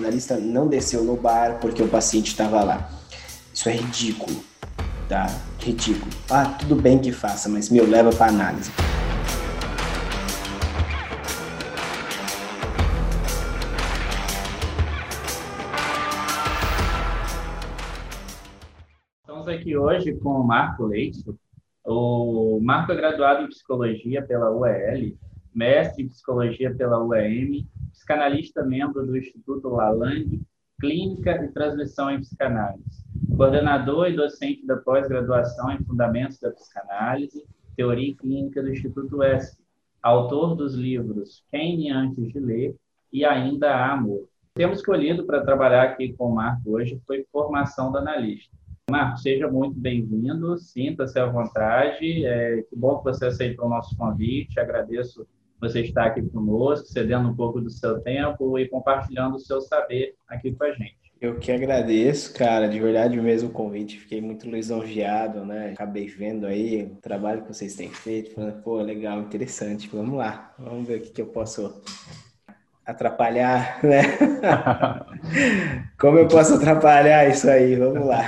analista não desceu no bar porque o paciente estava lá. Isso é ridículo, tá? Ridículo. Ah, tudo bem que faça, mas meu, leva para análise. Estamos aqui hoje com o Marco Leite. O Marco é graduado em psicologia pela UEL, mestre em psicologia pela UEM, psicanalista membro do Instituto Lalande, Clínica e Transmissão em Psicanálise, coordenador e docente da pós-graduação em Fundamentos da Psicanálise, Teoria e Clínica do Instituto ESP, autor dos livros Quem Antes de Ler e Ainda Há Amor. Temos escolhido para trabalhar aqui com o Marco hoje foi formação do analista. Marco, seja muito bem-vindo, sinta-se à vontade. É, que bom que você aceitou o nosso convite. Agradeço você estar aqui conosco, cedendo um pouco do seu tempo e compartilhando o seu saber aqui com a gente. Eu que agradeço, cara, de verdade mesmo o convite. Fiquei muito lisonjeado, né? Acabei vendo aí o trabalho que vocês têm feito, falando, pô, legal, interessante. Vamos lá, vamos ver o que, que eu posso atrapalhar, né? como eu posso atrapalhar isso aí? Vamos lá.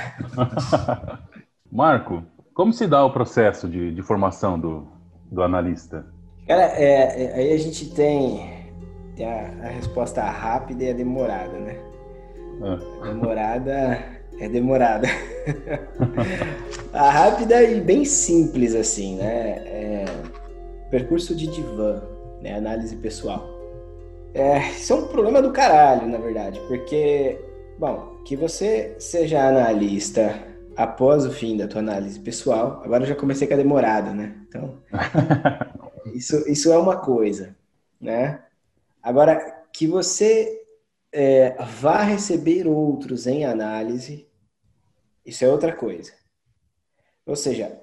Marco, como se dá o processo de, de formação do, do analista? Cara, é, é, aí a gente tem, tem a, a, resposta rápida e a demorada, né? Ah. A demorada é demorada. a rápida e bem simples, assim, né? É, percurso de divã, né? Análise pessoal. É, isso é um problema do caralho, na verdade, porque, bom, que você seja analista após o fim da tua análise pessoal, agora eu já comecei com a demorada, né? Então, Isso, isso é uma coisa, né? Agora, que você é, vá receber outros em análise, isso é outra coisa. Ou seja,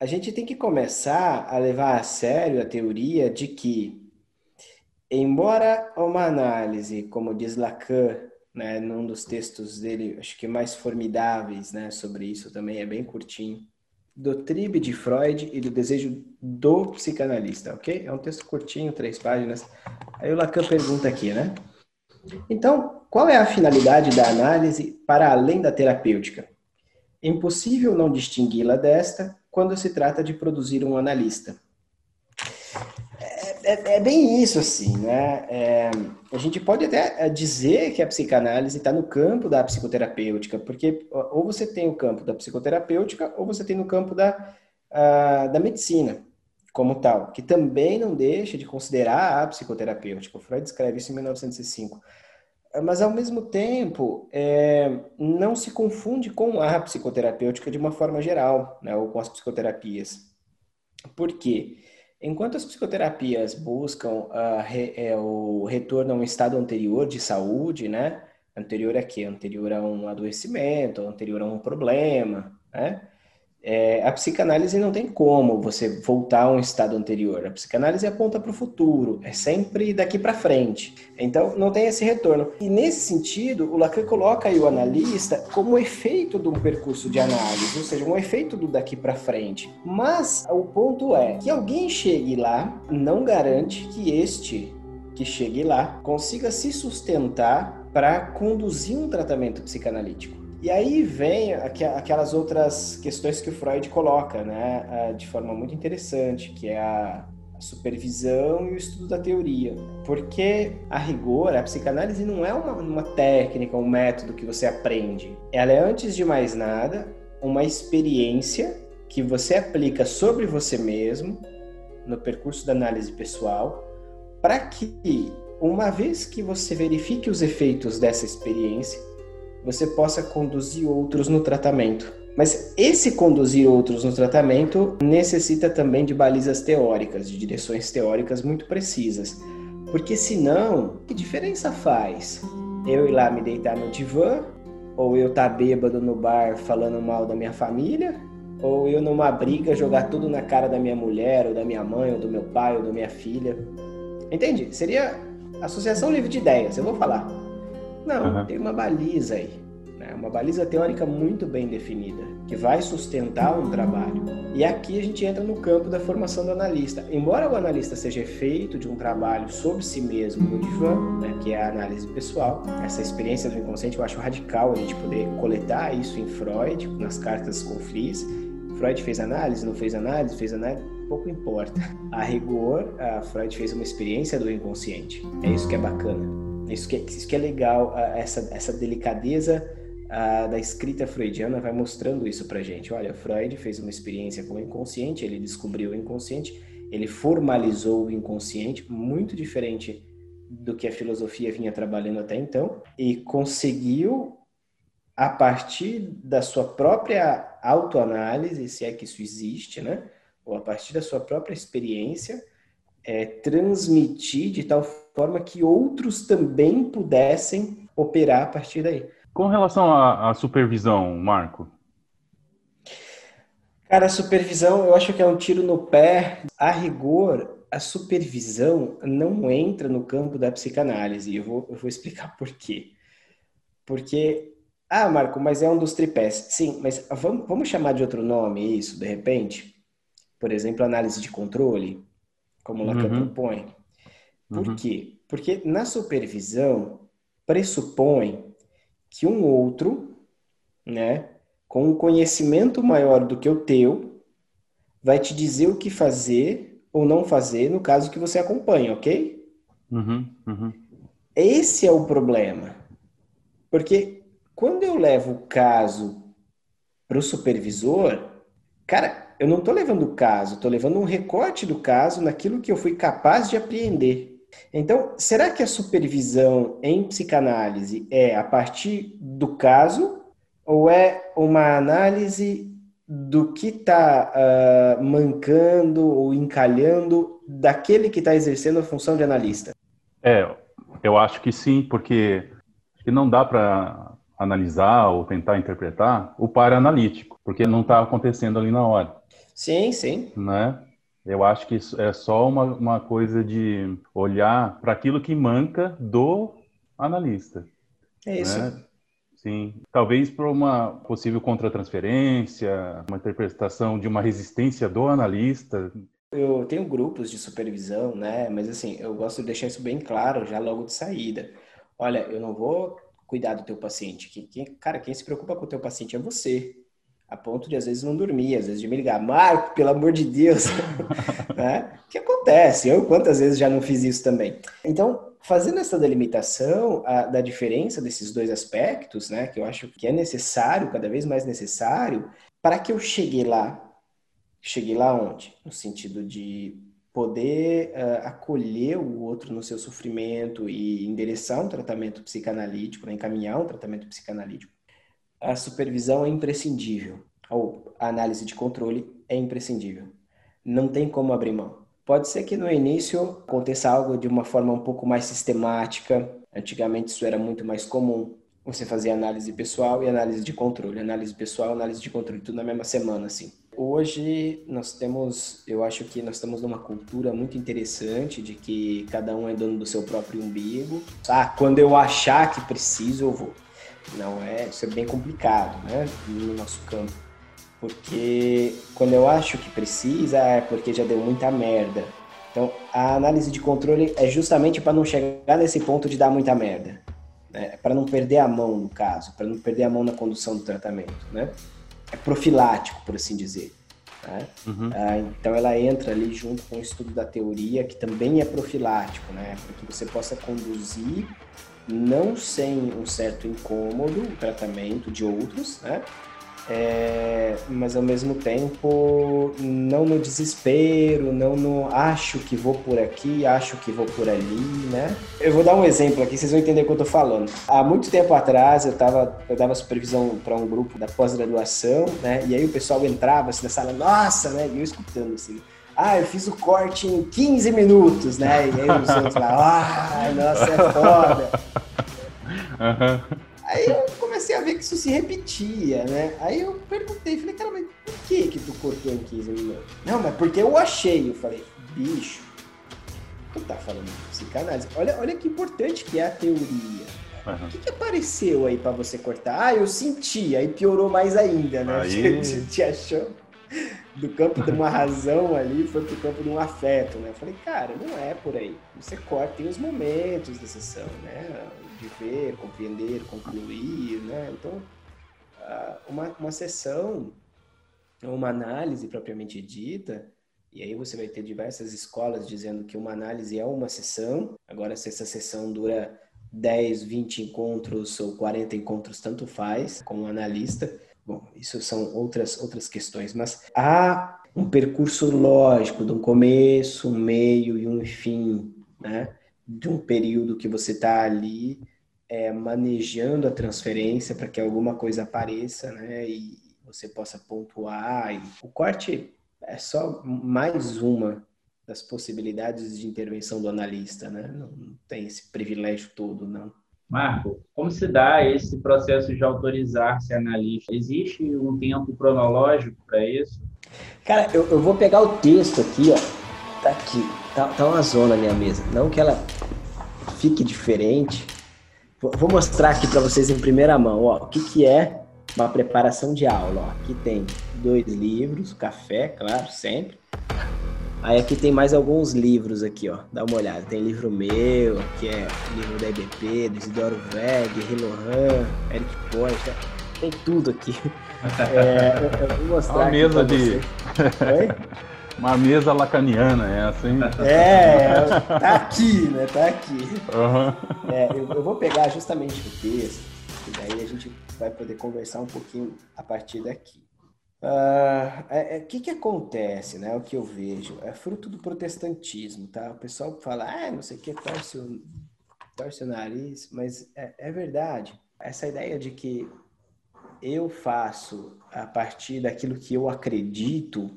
a gente tem que começar a levar a sério a teoria de que, embora uma análise, como diz Lacan, né, num dos textos dele, acho que mais formidáveis, né, sobre isso também é bem curtinho, do tribe de Freud e do desejo do psicanalista, ok? É um texto curtinho, três páginas. Aí o Lacan pergunta aqui, né? Então, qual é a finalidade da análise para além da terapêutica? É impossível não distingui-la desta quando se trata de produzir um analista é, é, bem isso, assim, né? É, a gente pode até é, dizer que a psicanálise está no campo da psicoterapêutica, porque ou você tem o campo da psicoterapêutica ou você tem no campo da, da medicina como tal, que também não deixa de considerar a psicoterapêutica. O Freud escreve isso em 1905. Mas, ao mesmo tempo, é, não se confunde com a psicoterapêutica de uma forma geral, né, ou com as psicoterapias. Por quê? Enquanto as psicoterapias buscam uh, re, é, o retorno a um estado anterior de saúde, né? Anterior a quê? Anterior a um adoecimento, anterior a um problema, né? É, a psicanálise não tem como você voltar a um estado anterior. A psicanálise aponta para o futuro, é sempre daqui para frente. Então, não tem esse retorno. E nesse sentido, o Lacan coloca aí o analista como efeito de um percurso de análise, ou seja, um efeito do daqui para frente. Mas o ponto é que alguém chegue lá não garante que este que chegue lá consiga se sustentar para conduzir um tratamento psicanalítico. E aí vem aquelas outras questões que o Freud coloca, né, de forma muito interessante, que é a supervisão e o estudo da teoria. Porque, a rigor, a psicanálise não é uma, uma técnica, um método que você aprende. Ela é, antes de mais nada, uma experiência que você aplica sobre você mesmo, no percurso da análise pessoal, para que, uma vez que você verifique os efeitos dessa experiência, você possa conduzir outros no tratamento. Mas esse conduzir outros no tratamento necessita também de balizas teóricas, de direções teóricas muito precisas. Porque senão, que diferença faz? Eu ir lá me deitar no divã, ou eu estar tá bêbado no bar falando mal da minha família, ou eu numa briga jogar tudo na cara da minha mulher, ou da minha mãe, ou do meu pai, ou da minha filha. Entende? Seria associação livre de ideias, eu vou falar. Não, uhum. tem uma baliza aí. né? uma baliza teórica muito bem definida, que vai sustentar um trabalho. E aqui a gente entra no campo da formação do analista. Embora o analista seja feito de um trabalho sobre si mesmo no divã, né, que é a análise pessoal, essa experiência do inconsciente eu acho radical a gente poder coletar isso em Freud, nas cartas com Fries. Freud fez análise, não fez análise, fez análise, pouco importa. A rigor, a Freud fez uma experiência do inconsciente. É isso que é bacana. Isso que, é, isso que é legal, essa, essa delicadeza a, da escrita freudiana vai mostrando isso pra gente. Olha, Freud fez uma experiência com o inconsciente, ele descobriu o inconsciente, ele formalizou o inconsciente, muito diferente do que a filosofia vinha trabalhando até então, e conseguiu, a partir da sua própria autoanálise, se é que isso existe, né? Ou a partir da sua própria experiência, é, transmitir de tal forma que outros também pudessem operar a partir daí. Com relação à, à supervisão, Marco? Cara, a supervisão eu acho que é um tiro no pé. A rigor, a supervisão não entra no campo da psicanálise. Eu vou, eu vou explicar por quê. Porque, ah, Marco, mas é um dos tripés. Sim, mas vamos, vamos chamar de outro nome isso, de repente? Por exemplo, análise de controle, como Lacan uhum. propõe. Por uhum. quê? Porque na supervisão pressupõe que um outro, né, com um conhecimento maior do que o teu, vai te dizer o que fazer ou não fazer no caso que você acompanha, ok? Uhum, uhum. Esse é o problema. Porque quando eu levo o caso para o supervisor, cara, eu não estou levando o caso, estou levando um recorte do caso naquilo que eu fui capaz de apreender. Então, será que a supervisão em psicanálise é a partir do caso ou é uma análise do que está uh, ah, mancando ou encalhando daquele que está exercendo a função de analista? É, eu acho que sim, porque não dá para analisar ou tentar interpretar o para-analítico, porque não está acontecendo ali na hora. Sim, sim. Né? Eu acho que isso é só uma, uma coisa de olhar para aquilo que manca do analista. É isso. Né? Sim. Talvez para uma possível contratransferência, uma interpretação de uma resistência do analista. Eu tenho grupos de supervisão, né? Mas assim, eu gosto de deixar isso bem claro já logo de saída. Olha, eu não vou cuidar do teu paciente. Quem, cara, quem se preocupa com o teu paciente é você a ponto de às vezes não dormir, às vezes de me ligar, Marco, pelo amor de Deus, né? que acontece, eu quantas vezes já não fiz isso também. Então, fazendo essa delimitação a, da diferença desses dois aspectos, né, que eu acho que é necessário, cada vez mais necessário, para que eu chegue lá, cheguei lá onde? No sentido de poder uh, acolher o outro no seu sofrimento e endereçar um tratamento psicanalítico, né, encaminhar um tratamento psicanalítico a supervisão é imprescindível, ou a análise de controle é imprescindível. Não tem como abrir mão. Pode ser que no início aconteça algo de uma forma um pouco mais sistemática. Antigamente isso era muito mais comum. Você fazia análise pessoal e análise de controle. Análise pessoal, análise de controle, tudo na mesma semana, assim. Hoje nós temos, eu acho que nós estamos numa cultura muito interessante de que cada um é dono do seu próprio umbigo. Ah, quando eu achar que preciso, eu vou. Não é, isso é bem complicado, né, no nosso campo. Porque quando eu acho que precisa, é porque já deu muita merda. Então, a análise de controle é justamente para não chegar nesse ponto de dar muita merda. Né? É para não perder a mão, no caso, para não perder a mão na condução do tratamento, né? É profilático, por assim dizer. Né? Uhum. Ah, então, ela entra ali junto com o estudo da teoria, que também é profilático, né? Para que você possa conduzir não sem um certo incômodo, o tratamento de outros, né? É, mas ao mesmo tempo não no desespero, não no acho que vou por aqui, acho que vou por ali, né? Eu vou dar um exemplo aqui, vocês vão entender o que eu tô falando. Há muito tempo atrás eu tava, eu dava supervisão para um grupo da pós-graduação, né? E aí o pessoal entrava assim na sala, nossa, né? E eu escutando assim ah, eu fiz o corte em 15 minutos, né? E aí os outros lá, ah, nossa, é foda. Uhum. Aí eu comecei a ver que isso se repetia, né? Aí eu perguntei, falei, cara, mas por que que tu cortou em 15 minutos? Não, mas porque eu achei. Eu falei, bicho, tu tá falando de psicanálise. Olha, olha que importante que é a teoria. Uhum. O que, que apareceu aí para você cortar? Ah, eu senti, aí piorou mais ainda, né? Aí... Você, te achou do campo de uma razão ali, foi pro campo de um afeto, né? Eu falei, cara, não é por aí. Você corta, tem os momentos da sessão, né? De ver, compreender, concluir, né? Então, uma, uma sessão, uma análise propriamente dita, e aí você vai ter diversas escolas dizendo que uma análise é uma sessão. Agora, se essa sessão dura 10, 20 encontros ou 40 encontros, tanto faz, com um analista. Bom, isso são outras, outras questões, mas há um percurso lógico de um começo, um meio e um fim, né? De um período que você está ali é, manejando a transferência para que alguma coisa apareça, né? E você possa pontuar. E o corte é só mais uma das possibilidades de intervenção do analista, né? Não, tem esse privilégio todo, não. Marco, como se dá esse processo de autorizar ser analista? Existe um tempo cronológico para isso? Cara, eu, eu, vou pegar o texto aqui, ó. Tá aqui. Tá, tá uma zona na minha mesa. Não que ela fique diferente. Vou, mostrar aqui para vocês em primeira mão, ó. O que, que é uma preparação de aula, ó. Aqui tem dois livros, café, claro, sempre. Aí aqui tem mais alguns livros aqui, ó. Dá uma olhada. Tem livro meu, que é livro da EBP, do Isidoro Veg, Rilohan, Eric Porsche. Tem tudo aqui. É, eu, eu vou mostrar Uma mesa de. Oi? Uma mesa lacaniana, é assim? É, tá aqui, né? Tá aqui. Uhum. É, eu, eu, vou pegar justamente o texto, e daí a gente vai poder conversar um pouquinho a partir daqui. O uh, ah, é, é, que, que acontece, né? O que eu vejo é fruto do protestantismo, tá? O pessoal fala, ah, não sei o que, torce o, torce o nariz, mas é, é verdade. Essa ideia de que eu faço a partir daquilo que eu acredito,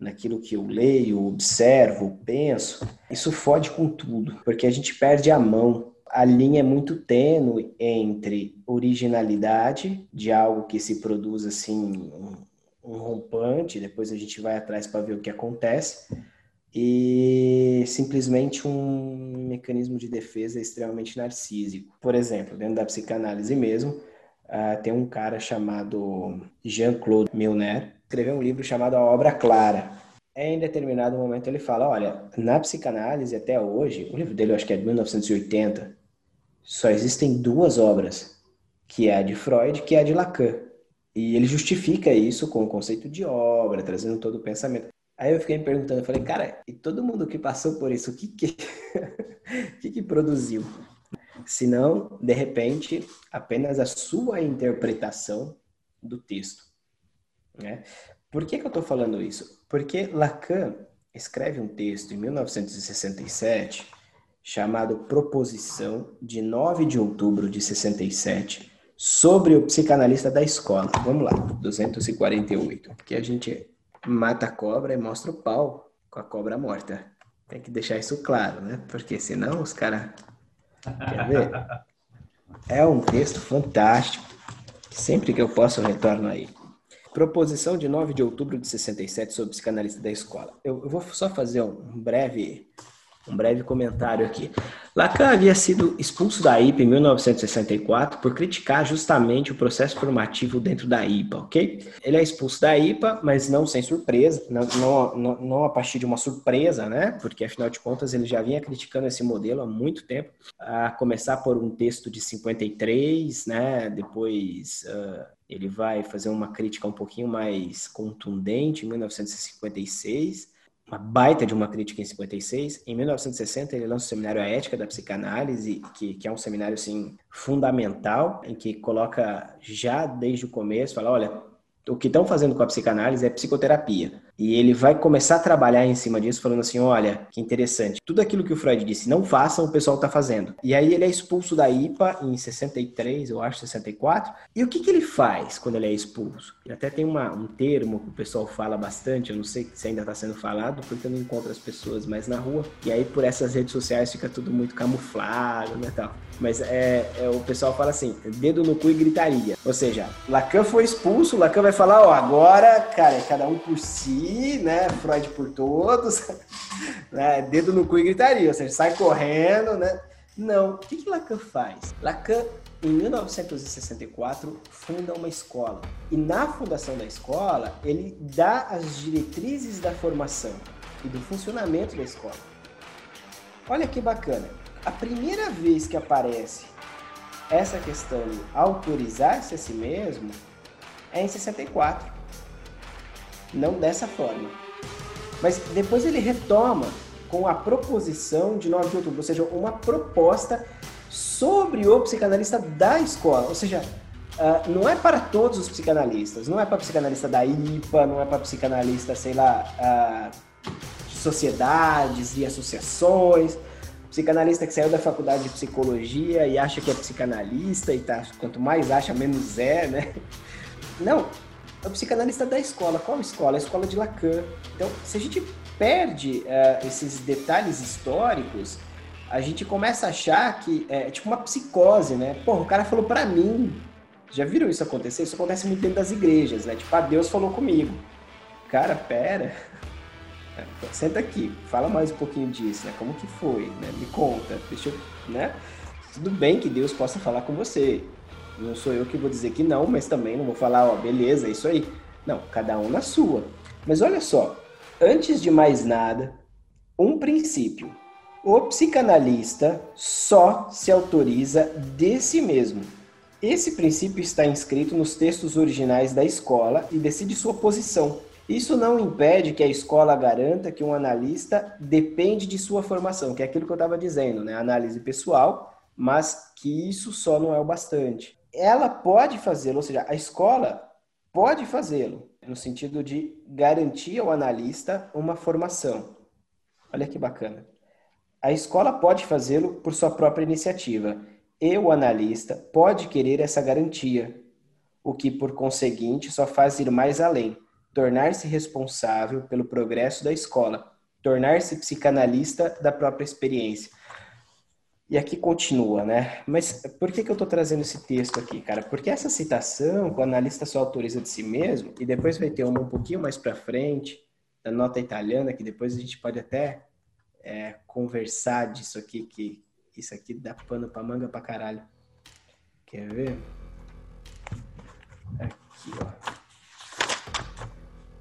naquilo que eu leio, observo, penso, isso fode com tudo, porque a gente perde a mão. A linha é muito tênue entre originalidade de algo que se produz assim um rompante, depois a gente vai atrás para ver o que acontece, e simplesmente um mecanismo de defesa extremamente narcísico. Por exemplo, dentro da psicanálise mesmo, uh, tem um cara chamado Jean-Claude Milner, escreveu um livro chamado A Obra Clara. Em determinado momento ele fala, olha, na psicanálise até hoje, o livro dele eu acho que é de 1980, só existem duas obras, que é a de Freud, que é a de Lacan. E ele justifica isso com o conceito de obra, trazendo todo o pensamento. Aí eu fiquei me perguntando, eu falei, cara, e todo mundo que passou por isso, o que que, que, que produziu? Se não, de repente, apenas a sua interpretação do texto. Né? Por que, que eu estou falando isso? Porque Lacan escreve um texto em 1967 chamado Proposição, de 9 de outubro de 67, sobre o psicanalista da escola. Vamos lá, 248. Porque a gente mata a cobra e mostra o pau com a cobra morta. Tem que deixar isso claro, né? Porque senão os caras. Quer ver? É um texto fantástico. Sempre que eu posso, eu retorno aí. Proposição de 9 de outubro de 67 sobre psicanalista da escola. Eu, eu vou só fazer um breve um breve comentário aqui. Lacan havia sido expulso da IPA em 1964 por criticar justamente o processo formativo dentro da IPA, ok? Ele é expulso da IPA, mas não sem surpresa, não, não, não, a partir de uma surpresa, né? Porque afinal de contas ele já vinha criticando esse modelo há muito tempo, a começar por um texto de 53, né? Depois uh, ele vai fazer uma crítica um pouquinho mais contundente em 1956 uma baita de uma crítica em 56. Em 1960, ele lança o Seminário A Ética da Psicanálise, que, que é um seminário assim, fundamental, em que coloca já desde o começo, fala, olha, o que estão fazendo com a psicanálise é psicoterapia. E ele vai começar a trabalhar em cima disso, falando assim: olha, que interessante. Tudo aquilo que o Freud disse, não façam, o pessoal está fazendo. E aí ele é expulso da IPA em 63, eu acho, 64. E o que, que ele faz quando ele é expulso? Até tem uma, um termo que o pessoal fala bastante, eu não sei se ainda está sendo falado, porque eu não encontro as pessoas mais na rua. E aí por essas redes sociais fica tudo muito camuflado, né, tal. Mas é, é, o pessoal fala assim, dedo no cu e gritaria. Ou seja, Lacan foi expulso, Lacan vai falar, ó, agora, cara, é cada um por si, né? Freud por todos, né? Dedo no cu e gritaria. Ou seja, sai correndo, né? Não. O que, que Lacan faz? Lacan, em 1964, funda uma escola. E na fundação da escola, ele dá as diretrizes da formação e do funcionamento da escola. Olha que bacana. A primeira vez que aparece essa questão de autorizar-se a si mesmo é em 64. Não dessa forma. Mas depois ele retoma com a proposição de 9 de outubro, ou seja, uma proposta sobre o psicanalista da escola. Ou seja, uh, não é para todos os psicanalistas, não é para psicanalista da IPA, não é para psicanalista, sei lá, uh, de sociedades e associações Psicanalista que saiu da faculdade de psicologia e acha que é psicanalista e tá, quanto mais acha, menos é, né? Não, é o psicanalista da escola. Qual escola? A escola de Lacan. Então, se a gente perde uh, esses detalhes históricos, a gente começa a achar que é tipo uma psicose, né? Porra, o cara falou para mim. Já viram isso acontecer? Isso acontece muito dentro das igrejas, né? Tipo, ah, Deus falou comigo. Cara, pera. Senta aqui, fala mais um pouquinho disso, né? Como que foi, né? Me conta, deixa eu, né? Tudo bem que Deus possa falar com você. Não sou eu que vou dizer que não, mas também não vou falar, ó, beleza, é isso aí. Não, cada um na sua. Mas olha só, antes de mais nada, um princípio. O psicanalista só se autoriza de si mesmo. Esse princípio está inscrito nos textos originais da escola e decide sua posição. Isso não impede que a escola garanta que um analista depende de sua formação, que é aquilo que eu estava dizendo, né? Análise pessoal, mas que isso só não é o bastante. Ela pode fazê-lo, ou seja, a escola pode fazê-lo, no sentido de garantir ao analista uma formação. Olha que bacana. A escola pode fazê-lo por sua própria iniciativa, e o analista pode querer essa garantia, o que, por conseguinte, só faz ir mais além tornar-se responsável pelo progresso da escola, tornar-se psicanalista da própria experiência. E aqui continua, né? Mas por que, que eu estou trazendo esse texto aqui, cara? Porque essa citação, o analista só autoriza de si mesmo, e depois vai ter uma um pouquinho mais para frente, da nota italiana, que depois a gente pode até é, conversar disso aqui, que isso aqui dá pano para manga para caralho. Quer ver? Aqui, ó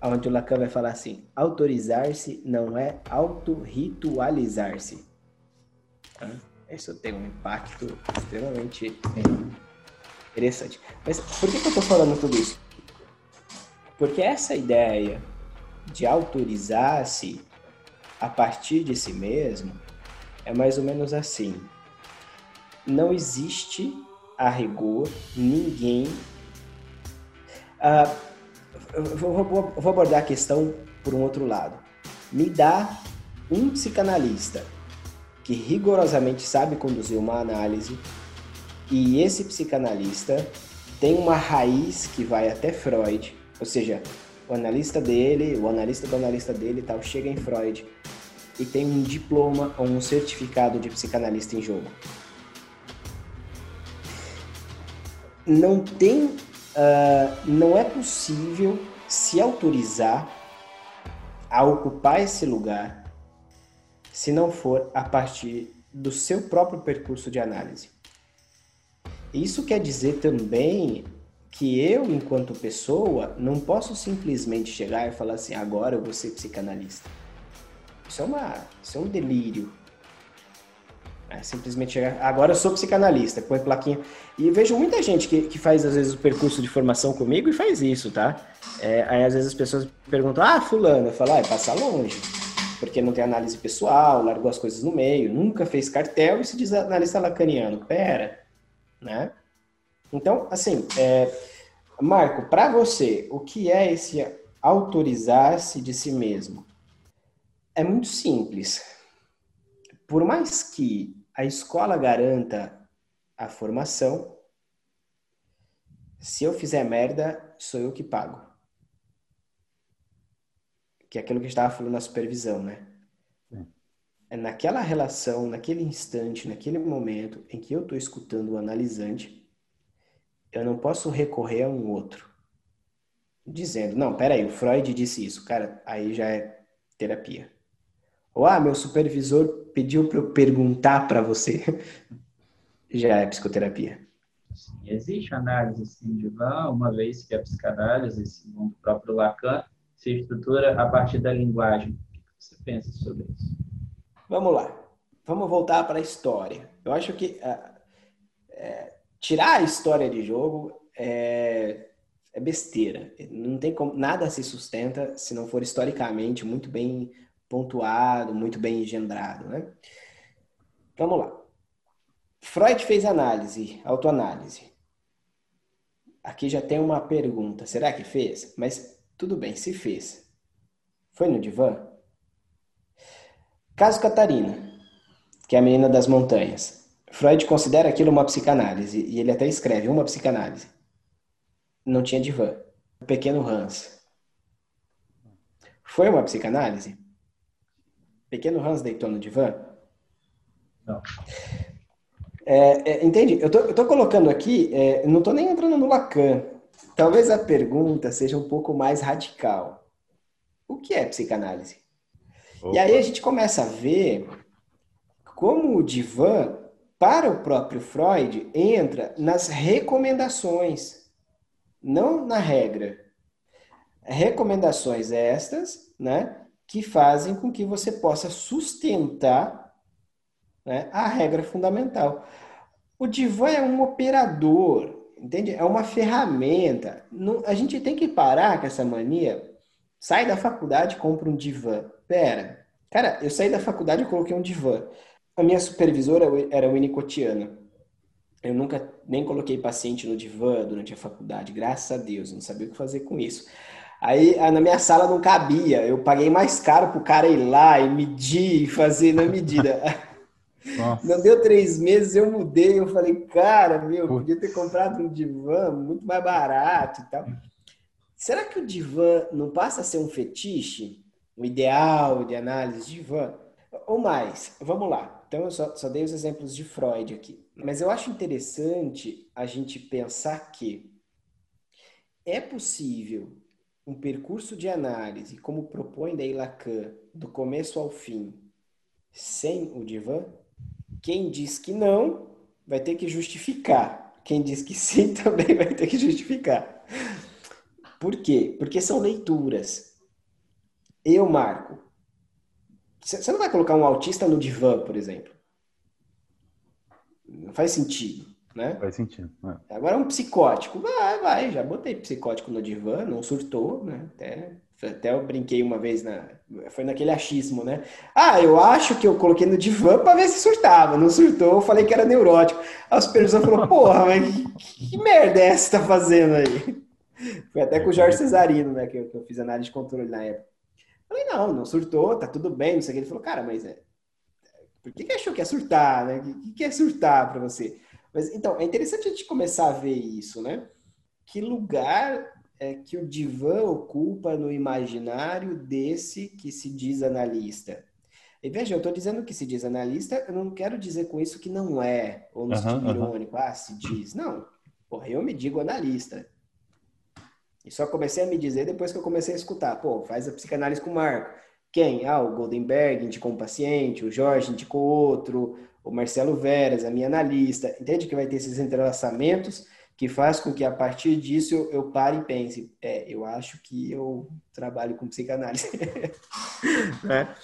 onde o Lacan vai falar assim: autorizar-se não é autorritualizar-se. Isso tem um impacto extremamente interessante. Mas por que, que eu estou falando tudo isso? Porque essa ideia de autorizar-se a partir de si mesmo é mais ou menos assim. Não existe a rigor ninguém. Eu vou, vou, vou abordar a questão por um outro lado. Me dá um psicanalista que rigorosamente sabe conduzir uma análise e esse psicanalista tem uma raiz que vai até Freud, ou seja, o analista dele, o analista do analista dele tal, chega em Freud e tem um diploma ou um certificado de psicanalista em jogo. Não tem uh, não é possível se autorizar a ocupar esse lugar se não for a partir do seu próprio percurso de análise. Isso quer dizer também que eu, enquanto pessoa, não posso simplesmente chegar e falar assim, agora eu vou ser psicanalista. Isso é, uma, isso é um delírio. É simplesmente chegar. Agora eu sou psicanalista, põe plaquinha. E vejo muita gente que, que faz, às vezes, o percurso de formação comigo e faz isso, tá? É, aí, às vezes, as pessoas perguntam: ah, Fulano. Eu falo: ah, passa longe. Porque não tem análise pessoal, largou as coisas no meio, nunca fez cartel e se diz analista lacaniano. Pera, né? Então, assim, é, Marco, para você, o que é esse autorizar-se de si mesmo? É muito simples. Por mais que a escola garanta a formação. Se eu fizer merda, sou eu que pago. Que é aquilo que a gente estava falando na supervisão, né? É naquela relação, naquele instante, naquele momento em que eu estou escutando o analisante, eu não posso recorrer a um outro dizendo, não, peraí, o Freud disse isso, cara, aí já é terapia. Ou, ah, meu supervisor pediu para eu perguntar para você. Já é psicoterapia. Sim, existe análise sim, de Van, uma vez que a psicanálise, segundo o próprio Lacan, se estrutura a partir da linguagem. O que você pensa sobre isso? Vamos lá. Vamos voltar para a história. Eu acho que é, é, tirar a história de jogo é, é besteira. Não tem como, nada se sustenta se não for historicamente muito bem pontuado, muito bem engendrado, né? Vamos lá. Freud fez análise, autoanálise. Aqui já tem uma pergunta. Será que fez? Mas tudo bem, se fez. Foi no divã? Caso Catarina que é a menina das montanhas. Freud considera aquilo uma psicanálise, e ele até escreve uma psicanálise. Não tinha divã. O pequeno Hans. Foi uma psicanálise? Pequeno Hans deitou no divã? Não. É, é, entende? Eu tô, eu tô colocando aqui, é, não tô nem entrando no Lacan. Talvez a pergunta seja um pouco mais radical. O que é psicanálise? Opa. E aí a gente começa a ver como o divã, para o próprio Freud, entra nas recomendações, não na regra. Recomendações estas, né, que fazem com que você possa sustentar né, a regra fundamental. O divã é um operador, entende? É uma ferramenta. Não, a gente tem que parar com essa mania. Sai da faculdade compra um divã. Pera, cara, eu saí da faculdade e coloquei um divã. A minha supervisora era winnicottiana. Eu nunca nem coloquei paciente no divã durante a faculdade, graças a Deus, não sabia o que fazer com isso. Aí na minha sala não cabia, eu paguei mais caro pro cara ir lá e medir e fazer na medida. Nossa. Não deu três meses, eu mudei, eu falei, cara, meu, podia ter comprado um divã muito mais barato e tal. Será que o divã não passa a ser um fetiche? O ideal de análise de divã? Ou mais, vamos lá. Então, eu só, só dei os exemplos de Freud aqui. Mas eu acho interessante a gente pensar que é possível um percurso de análise, como propõe daí Lacan, do começo ao fim, sem o divã? Quem diz que não, vai ter que justificar. Quem diz que sim também vai ter que justificar. Por quê? Porque são leituras. Eu, Marco, você não vai colocar um autista no divã, por exemplo. Não faz sentido, né? Faz sentido. É. Agora um psicótico, vai, vai, já botei psicótico no divã, não surtou, né? Até, até eu brinquei uma vez na, foi naquele achismo, né? Ah, eu acho que eu coloquei no divã para ver se surtava. Não surtou, eu falei que era neurótico. A supervisora falou, porra, mas que, que merda é essa que tá fazendo aí? Foi até com o Jorge Cesarino, né? Que eu, que eu fiz análise de controle na época. Falei, não, não surtou, tá tudo bem, não sei o que. Ele falou, cara, mas é... por que, que achou que ia surtar, né? O que, que é surtar para você? Mas, então, é interessante a gente começar a ver isso, né? Que lugar é que o divã ocupa no imaginário desse que se diz analista? E veja, eu estou dizendo que se diz analista, eu não quero dizer com isso que não é, ou no uhum, sentido irônico, ah, se diz. Não, porra, eu me digo analista. E só comecei a me dizer depois que eu comecei a escutar. Pô, faz a psicanálise com o Marco. Quem? Ah, o Goldenberg indicou um paciente, o Jorge indicou outro, o Marcelo Veras, a minha analista. Entende que vai ter esses entrelaçamentos que faz com que a partir disso eu, eu pare e pense, é, eu acho que eu trabalho com psicanálise. é.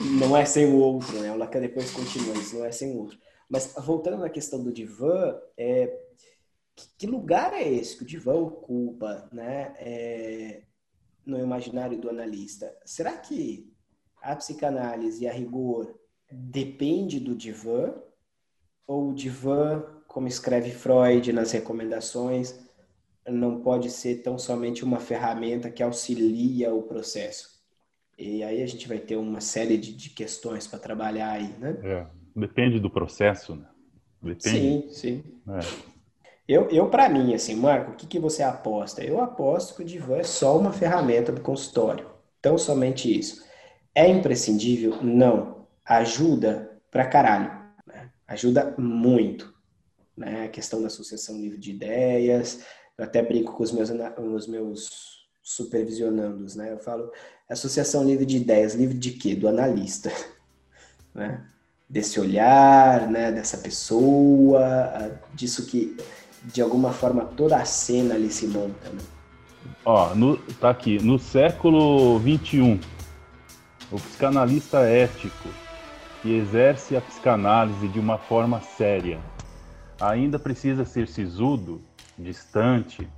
Não é sem o outro, né? O Lacan depois continua, isso não é sem o outro. Mas voltando na questão do divã, é, que lugar é esse que o divã ocupa né, é, no imaginário do analista? Será que a psicanálise, a rigor, depende do divã? Ou o divã, como escreve Freud nas recomendações, não pode ser tão somente uma ferramenta que auxilia o processo? E aí a gente vai ter uma série de, de questões para trabalhar aí, né? É, depende do processo, né? Depende. Sim, sim. É. Eu, eu para mim, assim, Marco, o que, que você aposta? Eu aposto que o divã é só uma ferramenta do consultório. Então, somente isso. É imprescindível? Não. Ajuda pra caralho. Né? Ajuda muito. Né? A questão da associação livre de ideias. Eu até brinco com os meus, os meus supervisionando-os, né? Eu falo associação livre de ideias, livre de quê? Do analista, né? Desse olhar, né? Dessa pessoa, disso que de alguma forma toda a cena ali se monta, né? Ó, no, tá aqui, no século 21, o psicanalista ético que exerce a psicanálise de uma forma séria ainda precisa ser sisudo, distante,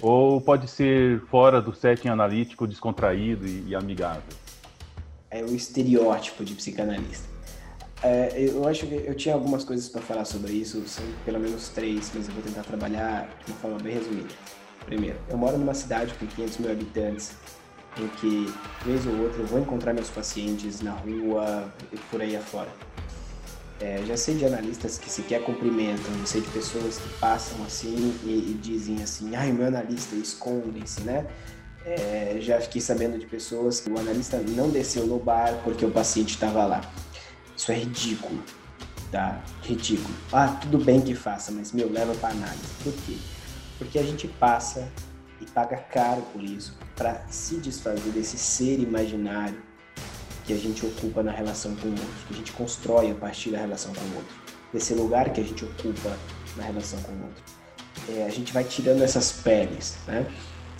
ou pode ser fora do setting analítico, descontraído e, e amigável? É o estereótipo de psicanalista. É, eu acho que eu tinha algumas coisas para falar sobre isso, são pelo menos três, mas eu vou tentar trabalhar de uma forma bem resumida. Primeiro, eu moro numa cidade com 500 mil habitantes, em que, vez ou outra, eu vou encontrar meus pacientes na rua e por aí afora. É, já sei de analistas que sequer cumprimentam, sei de pessoas que passam assim e, e dizem assim, ai, meu analista, escondem-se, né? É, já fiquei sabendo de pessoas que o analista não desceu no bar porque o paciente estava lá. Isso é ridículo, tá? Ridículo. Ah, tudo bem que faça, mas, meu, leva para análise. Por quê? Porque a gente passa e paga caro por isso para se desfazer desse ser imaginário que a gente ocupa na relação com o outro, que a gente constrói a partir da relação com o outro, desse lugar que a gente ocupa na relação com o outro. É, a gente vai tirando essas peles, né?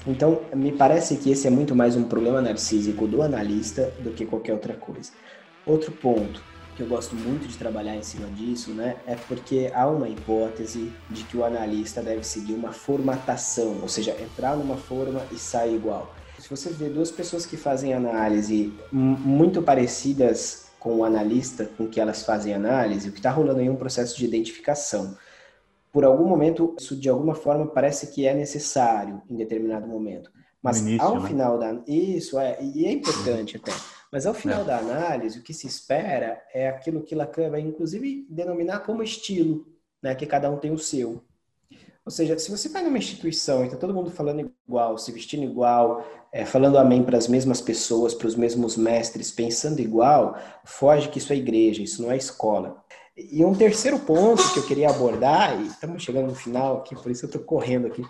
Então, me parece que esse é muito mais um problema narcísico do analista do que qualquer outra coisa. Outro ponto que eu gosto muito de trabalhar em cima disso, né, é porque há uma hipótese de que o analista deve seguir uma formatação, ou seja, entrar numa forma e sair igual. Se você vê duas pessoas que fazem análise muito parecidas com o analista com que elas fazem análise, o que está rolando aí é um processo de identificação. Por algum momento, isso de alguma forma parece que é necessário em determinado momento. Mas início, ao né? final da. Isso, é, e é importante até. Mas ao final é. da análise, o que se espera é aquilo que Lacan vai, inclusive, denominar como estilo, né? que cada um tem o seu. Ou seja, se você vai numa instituição e está todo mundo falando igual, se vestindo igual, é, falando amém para as mesmas pessoas, para os mesmos mestres, pensando igual, foge que isso é igreja, isso não é escola. E um terceiro ponto que eu queria abordar, e estamos chegando no final aqui, por isso eu estou correndo aqui,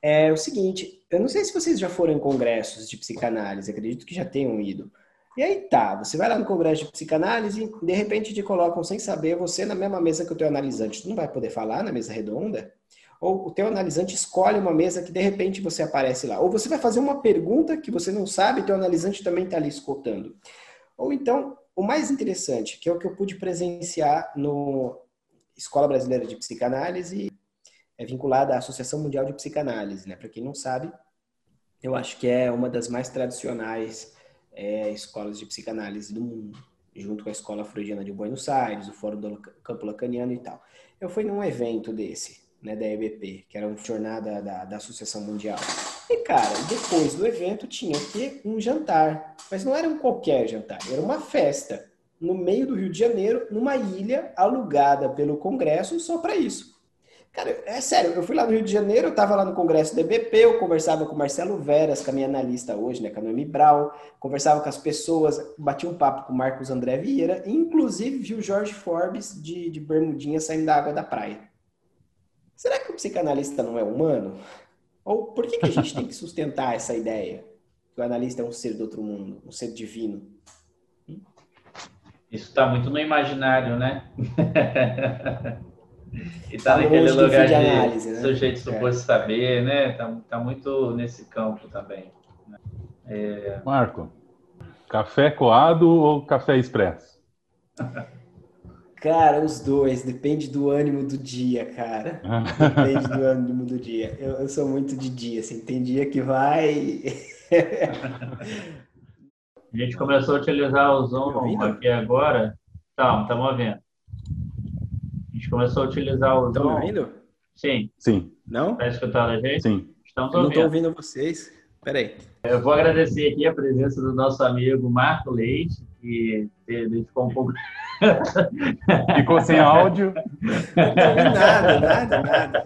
é o seguinte: eu não sei se vocês já foram em congressos de psicanálise, acredito que já tenham ido. E aí tá, você vai lá no congresso de psicanálise, de repente te colocam sem saber você na mesma mesa que o teu analisante. Tu não vai poder falar na mesa redonda? Ou o teu analisante escolhe uma mesa que de repente você aparece lá. Ou você vai fazer uma pergunta que você não sabe, teu analisante também está ali escutando. Ou então, o mais interessante, que é o que eu pude presenciar no Escola Brasileira de Psicanálise, é vinculada à Associação Mundial de Psicanálise, né? Para quem não sabe, eu acho que é uma das mais tradicionais é, escolas de psicanálise do mundo, junto com a Escola Freudiana de Buenos Aires, o Fórum do Campo Lacaniano e tal. Eu fui num evento desse, né, da EBP, que era uma jornada da, da Associação Mundial. E, cara, depois do evento tinha que um jantar. Mas não era um qualquer jantar, era uma festa no meio do Rio de Janeiro, numa ilha alugada pelo Congresso só para isso. Cara, é sério, eu fui lá no Rio de Janeiro, eu estava lá no Congresso do EBP, eu conversava com o Marcelo Veras, com a minha analista hoje, né, com a Noemi Brau, conversava com as pessoas, bati um papo com o Marcos André Vieira, e inclusive vi o Jorge Forbes de, de bermudinha saindo da água da praia. Psicanalista não é humano? Ou por que, que a gente tem que sustentar essa ideia? Que o analista é um ser do outro mundo, um ser divino? Isso está muito no imaginário, né? e está tá naquele lugar de, análise, né? sujeito suposto é. saber, né? Está tá muito nesse campo também. Né? É... Marco, café coado ou café expresso? Cara, os dois, depende do ânimo do dia, cara. Depende do ânimo do dia. Eu, eu sou muito de dia, assim, tem dia que vai. a gente começou a utilizar o Zoom aqui agora. Tá, estamos ouvindo. A gente começou a utilizar o Zoom. Estão ouvindo? Sim. Sim. Não? Está escutando a gente? Sim. Estamos ouvindo. Eu não estou ouvindo vocês. Peraí. Eu vou agradecer aqui a presença do nosso amigo Marco Leite, que ele ficou um pouco. ficou sem áudio. Não nada, nada, nada.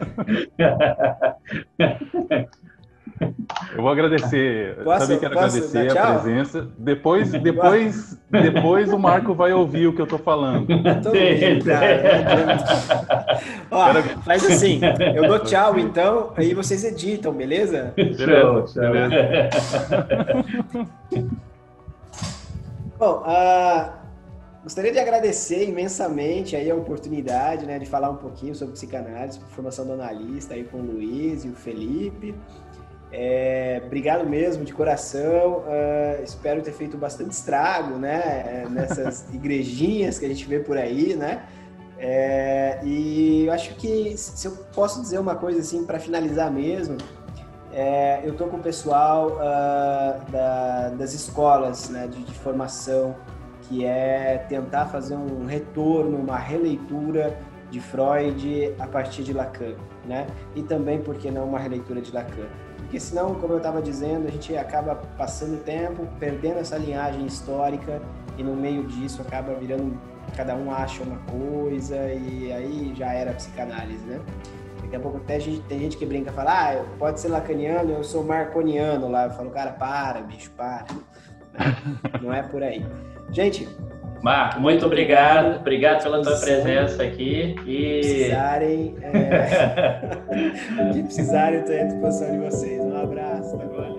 Eu vou agradecer. Posso, Também quero agradecer a presença. Depois, depois, depois o Marco vai ouvir o que eu estou falando. Ouvindo, Ó, faz assim, eu dou tchau então, aí vocês editam, beleza? Beleza, show, beleza. Bom, uh, gostaria de agradecer imensamente aí a oportunidade né, de falar um pouquinho sobre psicanálise, formação do analista aí com o Luiz e o Felipe. É, obrigado mesmo, de coração. Uh, espero ter feito bastante estrago, né? Nessas igrejinhas que a gente vê por aí, né? É, e eu acho que se eu posso dizer uma coisa assim para finalizar mesmo, é, eu tô com o pessoal uh, da, das escolas né, de, de formação, que é tentar fazer um retorno, uma releitura de Freud a partir de Lacan, né? E também, por que não, uma releitura de Lacan porque senão, como eu estava dizendo, a gente acaba passando tempo, perdendo essa linhagem histórica e no meio disso acaba virando, cada um acha uma coisa e aí já era psicanálise, né? Daqui a pouco até a gente, tem gente que brinca, fala, ah, pode ser lacaniano, eu sou marconiano lá. Eu falo, cara, para, bicho, para. Não é por aí. Gente, Marco, muito obrigado. Obrigado pela tua presença aqui. E... Precisarem, é... de precisarem, estou à disposição de vocês. Um abraço. Agora.